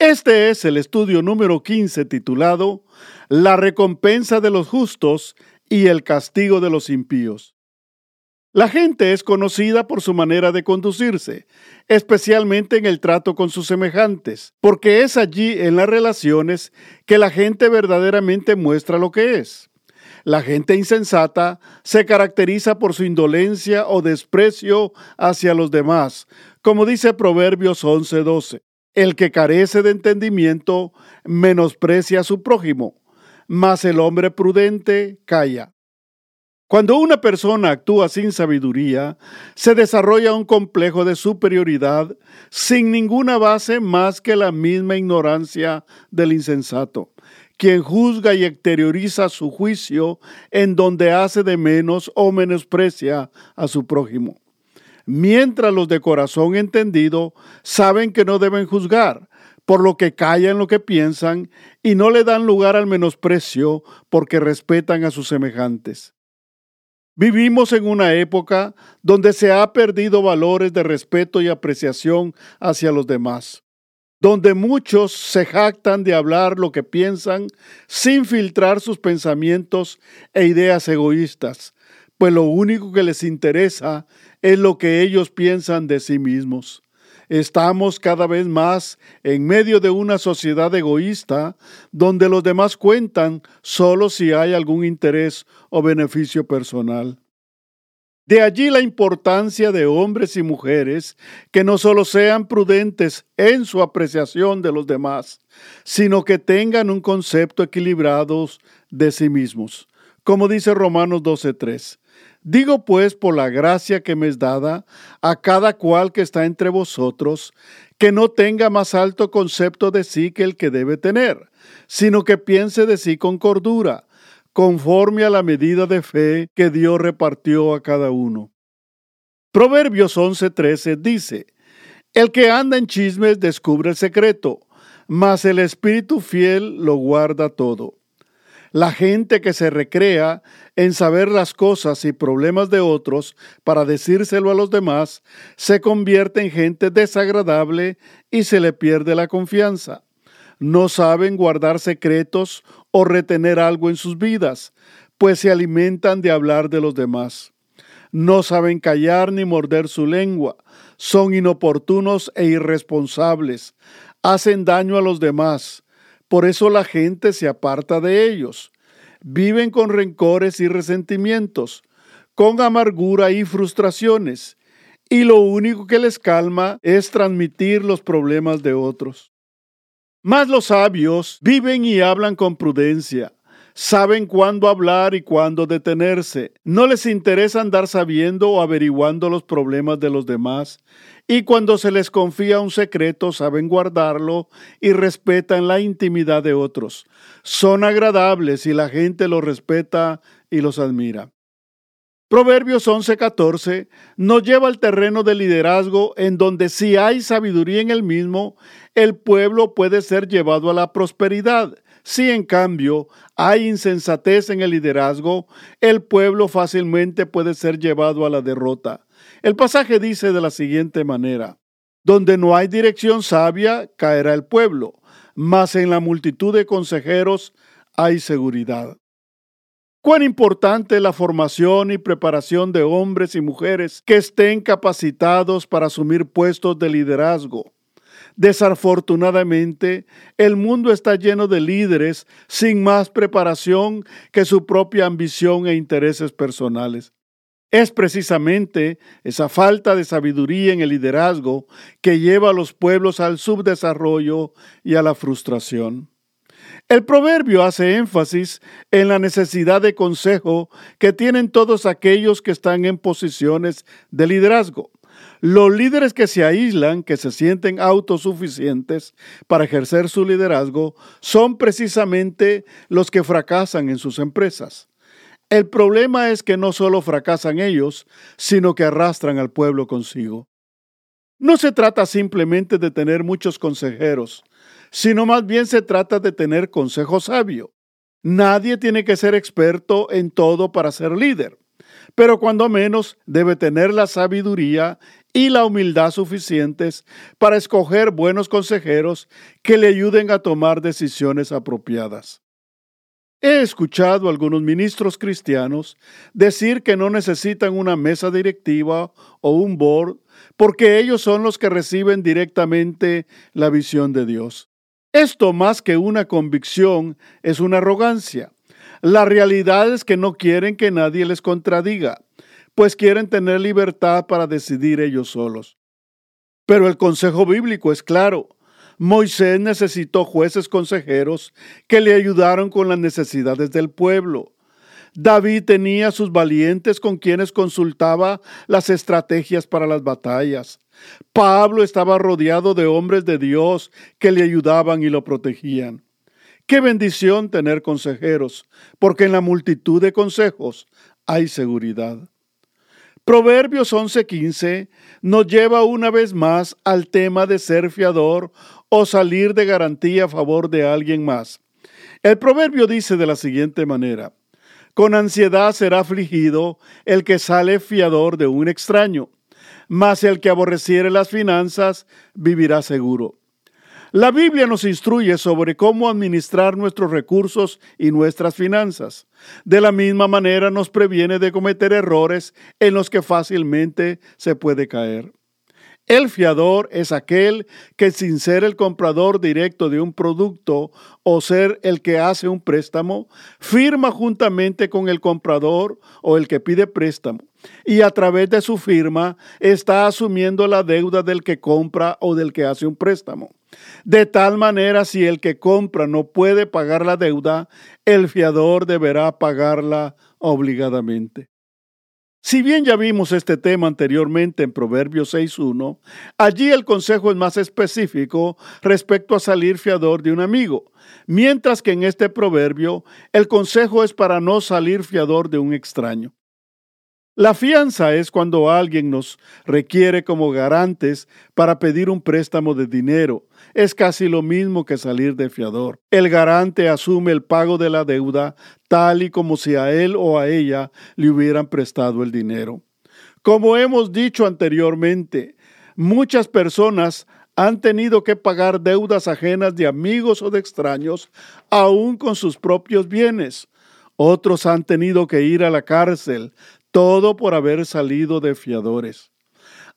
Este es el estudio número 15 titulado La recompensa de los justos y el castigo de los impíos. La gente es conocida por su manera de conducirse, especialmente en el trato con sus semejantes, porque es allí en las relaciones que la gente verdaderamente muestra lo que es. La gente insensata se caracteriza por su indolencia o desprecio hacia los demás, como dice Proverbios 11:12. El que carece de entendimiento menosprecia a su prójimo, mas el hombre prudente calla. Cuando una persona actúa sin sabiduría, se desarrolla un complejo de superioridad sin ninguna base más que la misma ignorancia del insensato, quien juzga y exterioriza su juicio en donde hace de menos o menosprecia a su prójimo mientras los de corazón entendido saben que no deben juzgar, por lo que callan lo que piensan y no le dan lugar al menosprecio porque respetan a sus semejantes. Vivimos en una época donde se ha perdido valores de respeto y apreciación hacia los demás, donde muchos se jactan de hablar lo que piensan sin filtrar sus pensamientos e ideas egoístas, pues lo único que les interesa es lo que ellos piensan de sí mismos. Estamos cada vez más en medio de una sociedad egoísta donde los demás cuentan solo si hay algún interés o beneficio personal. De allí la importancia de hombres y mujeres que no solo sean prudentes en su apreciación de los demás, sino que tengan un concepto equilibrado de sí mismos. Como dice Romanos 12:3, Digo pues por la gracia que me es dada a cada cual que está entre vosotros, que no tenga más alto concepto de sí que el que debe tener, sino que piense de sí con cordura, conforme a la medida de fe que Dios repartió a cada uno. Proverbios 11:13 dice, El que anda en chismes descubre el secreto, mas el espíritu fiel lo guarda todo. La gente que se recrea en saber las cosas y problemas de otros para decírselo a los demás se convierte en gente desagradable y se le pierde la confianza. No saben guardar secretos o retener algo en sus vidas, pues se alimentan de hablar de los demás. No saben callar ni morder su lengua, son inoportunos e irresponsables, hacen daño a los demás, por eso la gente se aparta de ellos. Viven con rencores y resentimientos, con amargura y frustraciones, y lo único que les calma es transmitir los problemas de otros. Mas los sabios viven y hablan con prudencia, saben cuándo hablar y cuándo detenerse. No les interesa andar sabiendo o averiguando los problemas de los demás. Y cuando se les confía un secreto, saben guardarlo y respetan la intimidad de otros. Son agradables y la gente los respeta y los admira. Proverbios 11:14 nos lleva al terreno del liderazgo en donde si hay sabiduría en el mismo, el pueblo puede ser llevado a la prosperidad si en cambio hay insensatez en el liderazgo, el pueblo fácilmente puede ser llevado a la derrota. El pasaje dice de la siguiente manera, donde no hay dirección sabia, caerá el pueblo, mas en la multitud de consejeros hay seguridad. Cuán importante es la formación y preparación de hombres y mujeres que estén capacitados para asumir puestos de liderazgo. Desafortunadamente, el mundo está lleno de líderes sin más preparación que su propia ambición e intereses personales. Es precisamente esa falta de sabiduría en el liderazgo que lleva a los pueblos al subdesarrollo y a la frustración. El proverbio hace énfasis en la necesidad de consejo que tienen todos aquellos que están en posiciones de liderazgo Los líderes que se aíslan, que se sienten autosuficientes para ejercer su liderazgo, son precisamente los que fracasan en sus empresas. El problema es que no solo fracasan ellos, sino que arrastran al pueblo consigo. No se trata simplemente de tener muchos consejeros, sino más bien se trata de tener consejo sabio. Nadie tiene que ser experto en todo para ser líder, pero cuando menos debe tener la sabiduría y la humildad suficientes para escoger buenos consejeros que le ayuden a tomar decisiones apropiadas. He escuchado a algunos ministros cristianos decir que no necesitan una mesa directiva o un board porque ellos son los que reciben directamente la visión de Dios. Esto más que una convicción es una arrogancia. La realidad es que no quieren que nadie les contradiga pues quieren tener libertad para decidir ellos solos. Pero el consejo bíblico es claro. Moisés necesitó jueces consejeros que le ayudaron con las necesidades del pueblo. David tenía sus valientes con quienes consultaba las estrategias para las batallas. Pablo estaba rodeado de hombres de Dios que le ayudaban y lo protegían. Qué bendición tener consejeros, porque en la multitud de consejos hay seguridad. Proverbios 11:15 nos lleva una vez más al tema de ser fiador o salir de garantía a favor de alguien más. El proverbio dice de la siguiente manera, con ansiedad será afligido el que sale fiador de un extraño, mas el que aborreciere las finanzas vivirá seguro. La Biblia nos instruye sobre cómo administrar nuestros recursos y nuestras finanzas. De la misma manera nos previene de cometer errores en los que fácilmente se puede caer. El fiador es aquel que sin ser el comprador directo de un producto o ser el que hace un préstamo, firma juntamente con el comprador o el que pide préstamo y a través de su firma está asumiendo la deuda del que compra o del que hace un préstamo. De tal manera, si el que compra no puede pagar la deuda, el fiador deberá pagarla obligadamente. Si bien ya vimos este tema anteriormente en Proverbios 6.1, allí el consejo es más específico respecto a salir fiador de un amigo, mientras que en este proverbio el consejo es para no salir fiador de un extraño. La fianza es cuando alguien nos requiere como garantes para pedir un préstamo de dinero. Es casi lo mismo que salir de fiador. El garante asume el pago de la deuda tal y como si a él o a ella le hubieran prestado el dinero. Como hemos dicho anteriormente, muchas personas han tenido que pagar deudas ajenas de amigos o de extraños, aún con sus propios bienes. Otros han tenido que ir a la cárcel, todo por haber salido de fiadores.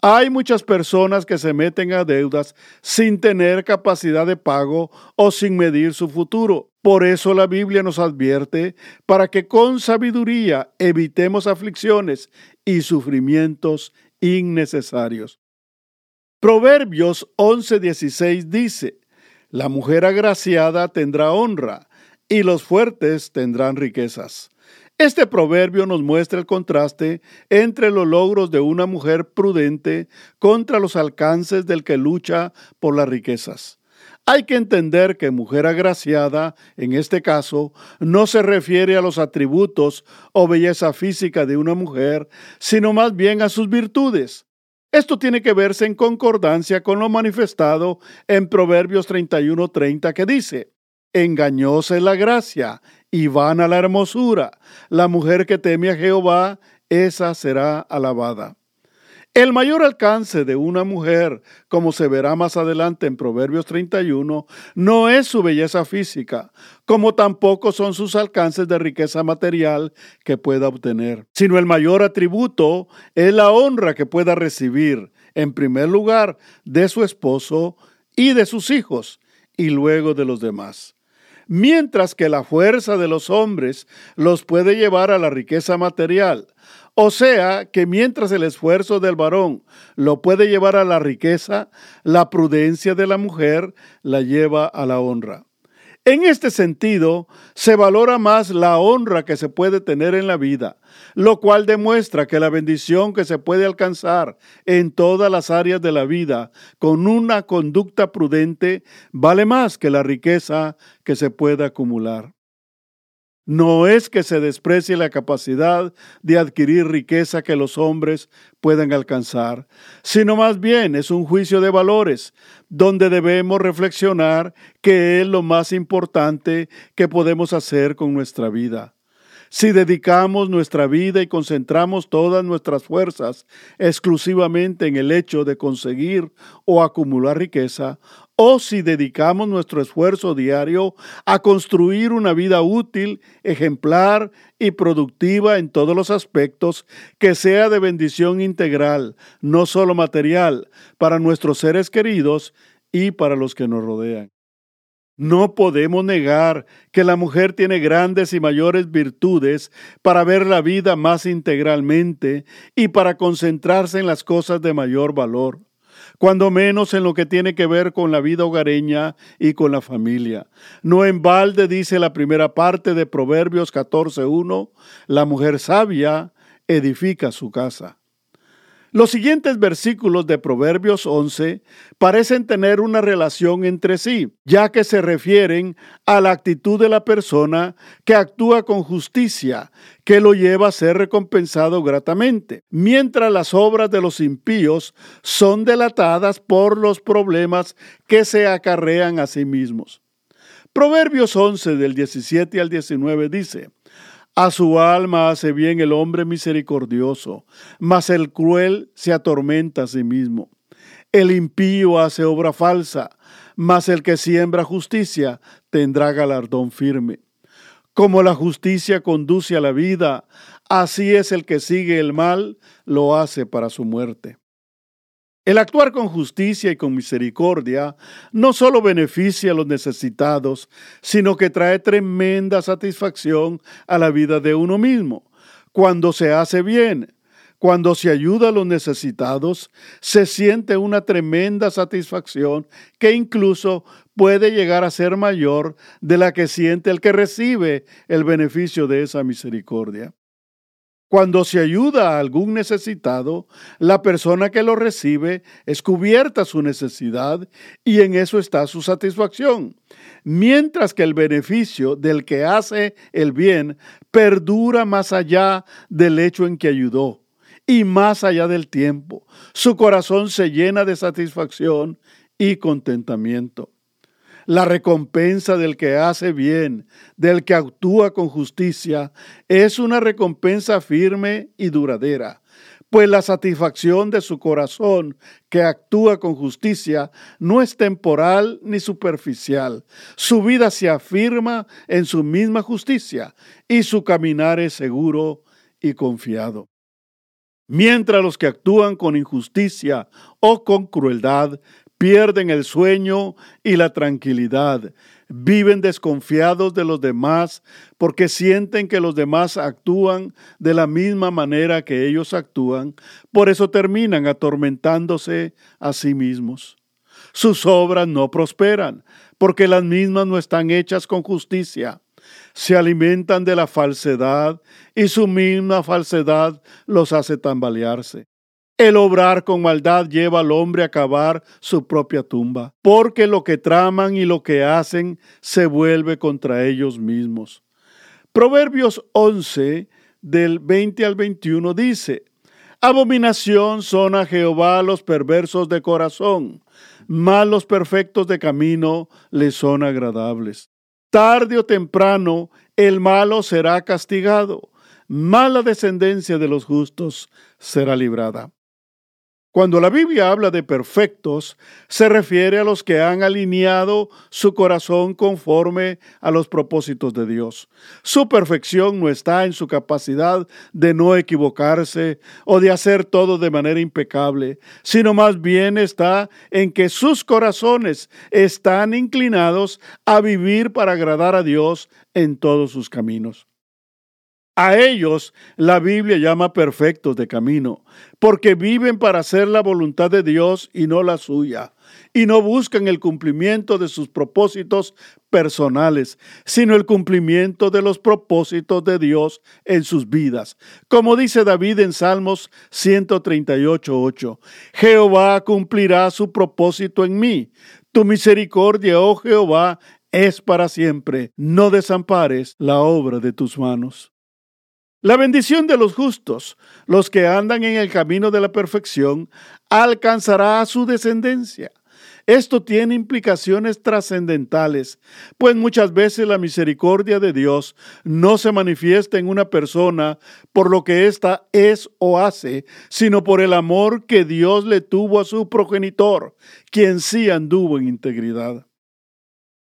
Hay muchas personas que se meten a deudas sin tener capacidad de pago o sin medir su futuro. Por eso la Biblia nos advierte para que con sabiduría evitemos aflicciones y sufrimientos innecesarios. Proverbios 11:16 dice, La mujer agraciada tendrá honra y los fuertes tendrán riquezas. Este proverbio nos muestra el contraste entre los logros de una mujer prudente contra los alcances del que lucha por las riquezas. Hay que entender que mujer agraciada, en este caso, no se refiere a los atributos o belleza física de una mujer, sino más bien a sus virtudes. Esto tiene que verse en concordancia con lo manifestado en Proverbios 31:30 que dice, Engañosa es la gracia y van a la hermosura. La mujer que teme a Jehová, esa será alabada. El mayor alcance de una mujer, como se verá más adelante en Proverbios 31, no es su belleza física, como tampoco son sus alcances de riqueza material que pueda obtener, sino el mayor atributo es la honra que pueda recibir, en primer lugar, de su esposo y de sus hijos, y luego de los demás mientras que la fuerza de los hombres los puede llevar a la riqueza material. O sea que mientras el esfuerzo del varón lo puede llevar a la riqueza, la prudencia de la mujer la lleva a la honra. En este sentido, se valora más la honra que se puede tener en la vida, lo cual demuestra que la bendición que se puede alcanzar en todas las áreas de la vida con una conducta prudente vale más que la riqueza que se puede acumular. No es que se desprecie la capacidad de adquirir riqueza que los hombres puedan alcanzar, sino más bien es un juicio de valores, donde debemos reflexionar qué es lo más importante que podemos hacer con nuestra vida. Si dedicamos nuestra vida y concentramos todas nuestras fuerzas exclusivamente en el hecho de conseguir o acumular riqueza, o si dedicamos nuestro esfuerzo diario a construir una vida útil, ejemplar y productiva en todos los aspectos, que sea de bendición integral, no solo material, para nuestros seres queridos y para los que nos rodean. No podemos negar que la mujer tiene grandes y mayores virtudes para ver la vida más integralmente y para concentrarse en las cosas de mayor valor cuando menos en lo que tiene que ver con la vida hogareña y con la familia. No en balde dice la primera parte de Proverbios 14.1, la mujer sabia edifica su casa. Los siguientes versículos de Proverbios 11 parecen tener una relación entre sí, ya que se refieren a la actitud de la persona que actúa con justicia, que lo lleva a ser recompensado gratamente, mientras las obras de los impíos son delatadas por los problemas que se acarrean a sí mismos. Proverbios 11 del 17 al 19 dice, a su alma hace bien el hombre misericordioso, mas el cruel se atormenta a sí mismo. El impío hace obra falsa, mas el que siembra justicia tendrá galardón firme. Como la justicia conduce a la vida, así es el que sigue el mal, lo hace para su muerte. El actuar con justicia y con misericordia no solo beneficia a los necesitados, sino que trae tremenda satisfacción a la vida de uno mismo. Cuando se hace bien, cuando se ayuda a los necesitados, se siente una tremenda satisfacción que incluso puede llegar a ser mayor de la que siente el que recibe el beneficio de esa misericordia. Cuando se ayuda a algún necesitado, la persona que lo recibe es cubierta su necesidad y en eso está su satisfacción, mientras que el beneficio del que hace el bien perdura más allá del hecho en que ayudó y más allá del tiempo. Su corazón se llena de satisfacción y contentamiento. La recompensa del que hace bien, del que actúa con justicia, es una recompensa firme y duradera, pues la satisfacción de su corazón que actúa con justicia no es temporal ni superficial. Su vida se afirma en su misma justicia y su caminar es seguro y confiado. Mientras los que actúan con injusticia o con crueldad pierden el sueño y la tranquilidad, viven desconfiados de los demás porque sienten que los demás actúan de la misma manera que ellos actúan, por eso terminan atormentándose a sí mismos. Sus obras no prosperan porque las mismas no están hechas con justicia. Se alimentan de la falsedad y su misma falsedad los hace tambalearse. El obrar con maldad lleva al hombre a cavar su propia tumba, porque lo que traman y lo que hacen se vuelve contra ellos mismos. Proverbios 11 del 20 al 21 dice, Abominación son a Jehová los perversos de corazón, mas los perfectos de camino les son agradables. Tarde o temprano el malo será castigado, mala descendencia de los justos será librada. Cuando la Biblia habla de perfectos, se refiere a los que han alineado su corazón conforme a los propósitos de Dios. Su perfección no está en su capacidad de no equivocarse o de hacer todo de manera impecable, sino más bien está en que sus corazones están inclinados a vivir para agradar a Dios en todos sus caminos. A ellos la Biblia llama perfectos de camino, porque viven para hacer la voluntad de Dios y no la suya, y no buscan el cumplimiento de sus propósitos personales, sino el cumplimiento de los propósitos de Dios en sus vidas. Como dice David en Salmos 138.8, Jehová cumplirá su propósito en mí. Tu misericordia, oh Jehová, es para siempre. No desampares la obra de tus manos. La bendición de los justos, los que andan en el camino de la perfección, alcanzará a su descendencia. Esto tiene implicaciones trascendentales, pues muchas veces la misericordia de Dios no se manifiesta en una persona por lo que ésta es o hace, sino por el amor que Dios le tuvo a su progenitor, quien sí anduvo en integridad.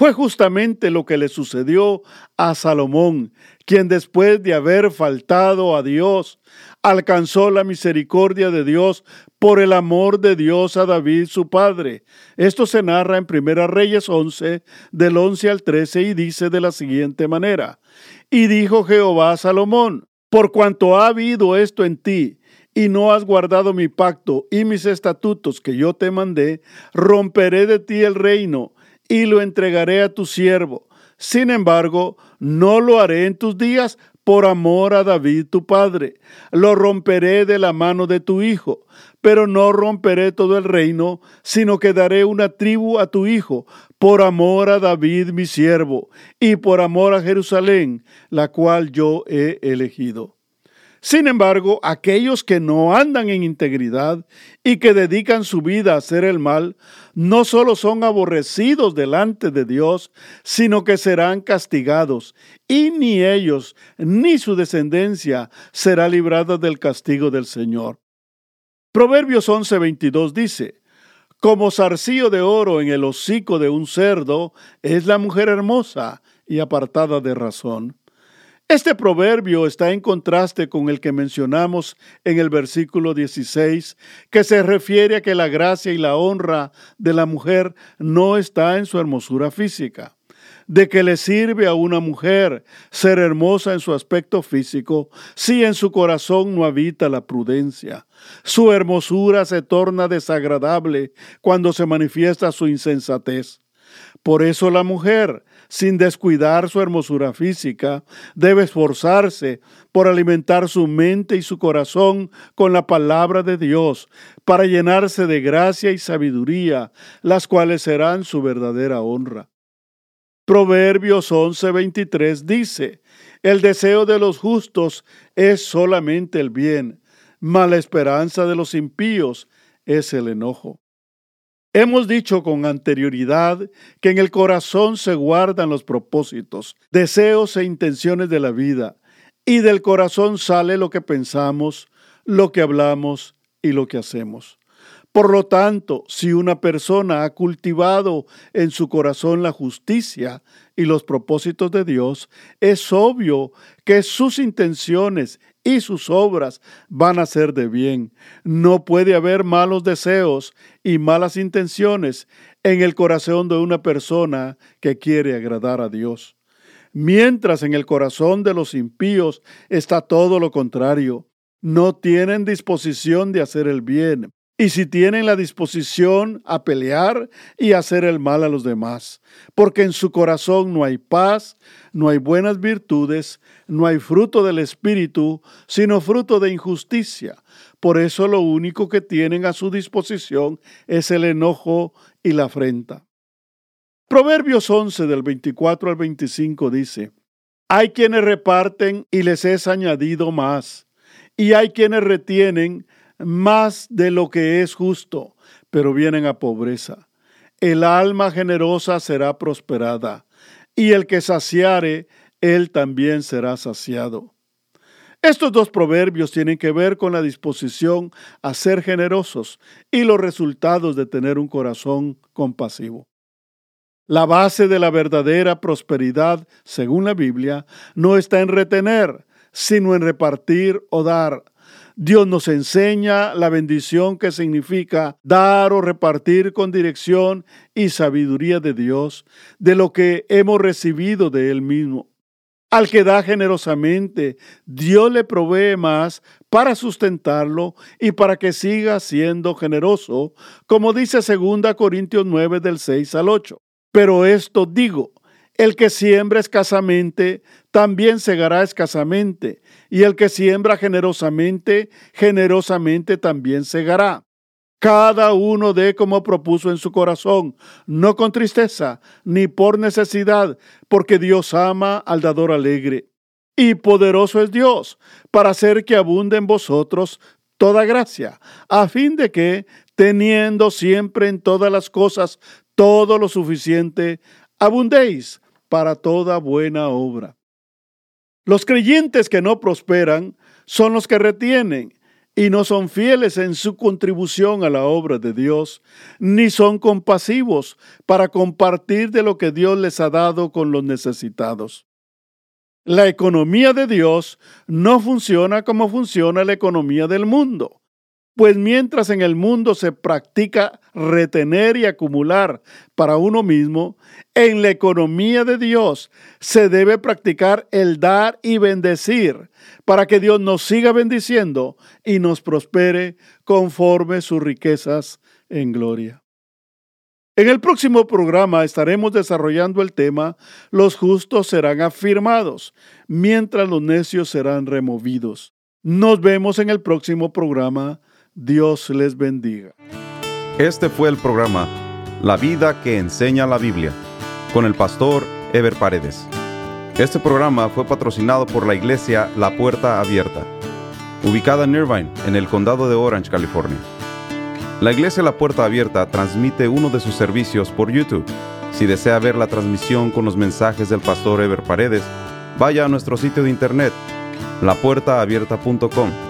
Fue justamente lo que le sucedió a Salomón, quien después de haber faltado a Dios, alcanzó la misericordia de Dios por el amor de Dios a David su padre. Esto se narra en Primera Reyes 11, del 11 al 13, y dice de la siguiente manera, Y dijo Jehová a Salomón, por cuanto ha habido esto en ti, y no has guardado mi pacto y mis estatutos que yo te mandé, romperé de ti el reino y lo entregaré a tu siervo. Sin embargo, no lo haré en tus días por amor a David tu padre. Lo romperé de la mano de tu hijo, pero no romperé todo el reino, sino que daré una tribu a tu hijo, por amor a David mi siervo, y por amor a Jerusalén, la cual yo he elegido. Sin embargo, aquellos que no andan en integridad y que dedican su vida a hacer el mal, no solo son aborrecidos delante de Dios, sino que serán castigados, y ni ellos ni su descendencia será librada del castigo del Señor. Proverbios 11:22 dice, Como zarcillo de oro en el hocico de un cerdo es la mujer hermosa y apartada de razón. Este proverbio está en contraste con el que mencionamos en el versículo 16, que se refiere a que la gracia y la honra de la mujer no está en su hermosura física. ¿De que le sirve a una mujer ser hermosa en su aspecto físico si en su corazón no habita la prudencia? Su hermosura se torna desagradable cuando se manifiesta su insensatez. Por eso la mujer, sin descuidar su hermosura física, debe esforzarse por alimentar su mente y su corazón con la palabra de Dios, para llenarse de gracia y sabiduría, las cuales serán su verdadera honra. Proverbios 11:23 dice, El deseo de los justos es solamente el bien, mas la esperanza de los impíos es el enojo. Hemos dicho con anterioridad que en el corazón se guardan los propósitos, deseos e intenciones de la vida, y del corazón sale lo que pensamos, lo que hablamos y lo que hacemos. Por lo tanto, si una persona ha cultivado en su corazón la justicia y los propósitos de Dios, es obvio que sus intenciones y sus obras van a ser de bien. No puede haber malos deseos y malas intenciones en el corazón de una persona que quiere agradar a Dios. Mientras en el corazón de los impíos está todo lo contrario. No tienen disposición de hacer el bien, y si tienen la disposición a pelear y hacer el mal a los demás, porque en su corazón no hay paz, no hay buenas virtudes, no hay fruto del Espíritu, sino fruto de injusticia. Por eso lo único que tienen a su disposición es el enojo y la afrenta. Proverbios 11 del 24 al 25 dice, Hay quienes reparten y les es añadido más, y hay quienes retienen más de lo que es justo, pero vienen a pobreza. El alma generosa será prosperada, y el que saciare, él también será saciado. Estos dos proverbios tienen que ver con la disposición a ser generosos y los resultados de tener un corazón compasivo. La base de la verdadera prosperidad, según la Biblia, no está en retener, sino en repartir o dar, Dios nos enseña la bendición que significa dar o repartir con dirección y sabiduría de Dios, de lo que hemos recibido de Él mismo. Al que da generosamente, Dios le provee más para sustentarlo y para que siga siendo generoso, como dice 2 Corintios 9 del 6 al 8. Pero esto digo, el que siembra escasamente, también segará escasamente, y el que siembra generosamente, generosamente también segará. Cada uno dé como propuso en su corazón, no con tristeza, ni por necesidad, porque Dios ama al dador alegre. Y poderoso es Dios para hacer que abunde en vosotros toda gracia, a fin de que, teniendo siempre en todas las cosas todo lo suficiente, abundéis para toda buena obra. Los creyentes que no prosperan son los que retienen y no son fieles en su contribución a la obra de Dios, ni son compasivos para compartir de lo que Dios les ha dado con los necesitados. La economía de Dios no funciona como funciona la economía del mundo. Pues mientras en el mundo se practica retener y acumular para uno mismo, en la economía de Dios se debe practicar el dar y bendecir para que Dios nos siga bendiciendo y nos prospere conforme sus riquezas en gloria. En el próximo programa estaremos desarrollando el tema Los justos serán afirmados, mientras los necios serán removidos. Nos vemos en el próximo programa Dios les bendiga. Este fue el programa La vida que enseña la Biblia con el pastor Ever Paredes. Este programa fue patrocinado por la iglesia La Puerta Abierta, ubicada en Irvine, en el condado de Orange, California. La iglesia La Puerta Abierta transmite uno de sus servicios por YouTube. Si desea ver la transmisión con los mensajes del pastor Ever Paredes, vaya a nuestro sitio de internet, lapuertaabierta.com